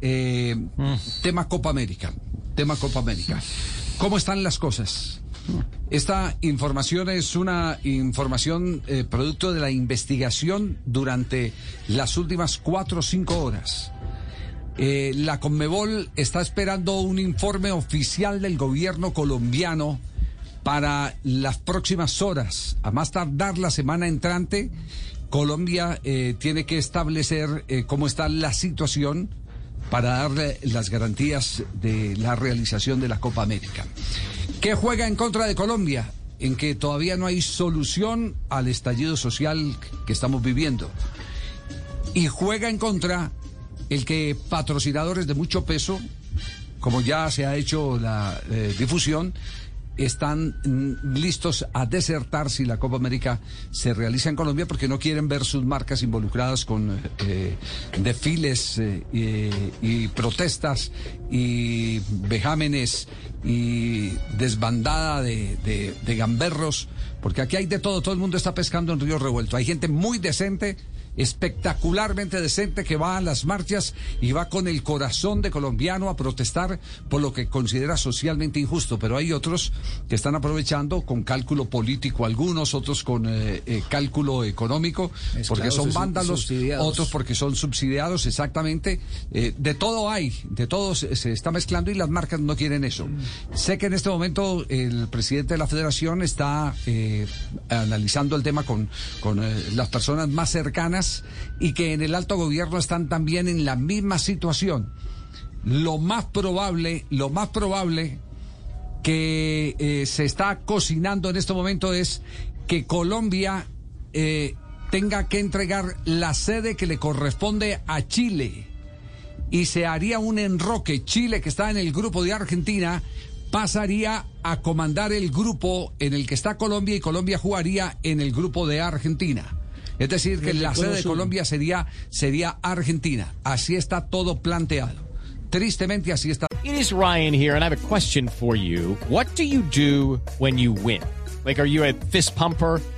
Eh, Tema Copa América. Tema Copa América. ¿Cómo están las cosas? Esta información es una información eh, producto de la investigación durante las últimas cuatro o cinco horas. Eh, la Conmebol está esperando un informe oficial del gobierno colombiano para las próximas horas. A más tardar la semana entrante, Colombia eh, tiene que establecer eh, cómo está la situación para darle las garantías de la realización de la Copa América. ¿Qué juega en contra de Colombia? En que todavía no hay solución al estallido social que estamos viviendo. Y juega en contra el que patrocinadores de mucho peso, como ya se ha hecho la eh, difusión, están mm, listos a desertar si la Copa América se realiza en Colombia porque no quieren ver sus marcas involucradas con eh, desfiles eh, y, y protestas y vejámenes y desbandada de, de- de gamberros, porque aquí hay de todo, todo el mundo está pescando en río revuelto. Hay gente muy decente espectacularmente decente que va a las marchas y va con el corazón de colombiano a protestar por lo que considera socialmente injusto, pero hay otros que están aprovechando con cálculo político algunos, otros con eh, eh, cálculo económico, porque son vándalos, otros porque son subsidiados, exactamente. Eh, de todo hay, de todo se, se está mezclando y las marcas no quieren eso. Sé que en este momento el presidente de la federación está analizando el tema con, con las personas más cercanas y que en el alto gobierno están también en la misma situación. Lo más probable, lo más probable que eh, se está cocinando en este momento es que Colombia eh, tenga que entregar la sede que le corresponde a Chile y se haría un enroque. Chile, que está en el grupo de Argentina, pasaría a comandar el grupo en el que está Colombia y Colombia jugaría en el grupo de Argentina. Es decir, que la sede de. Colombia sería, sería Argentina. Así está todo planteado. Tristemente así está. It is Ryan here, and I have a question for you. What do you do when you win? Like, are you a fist pumper?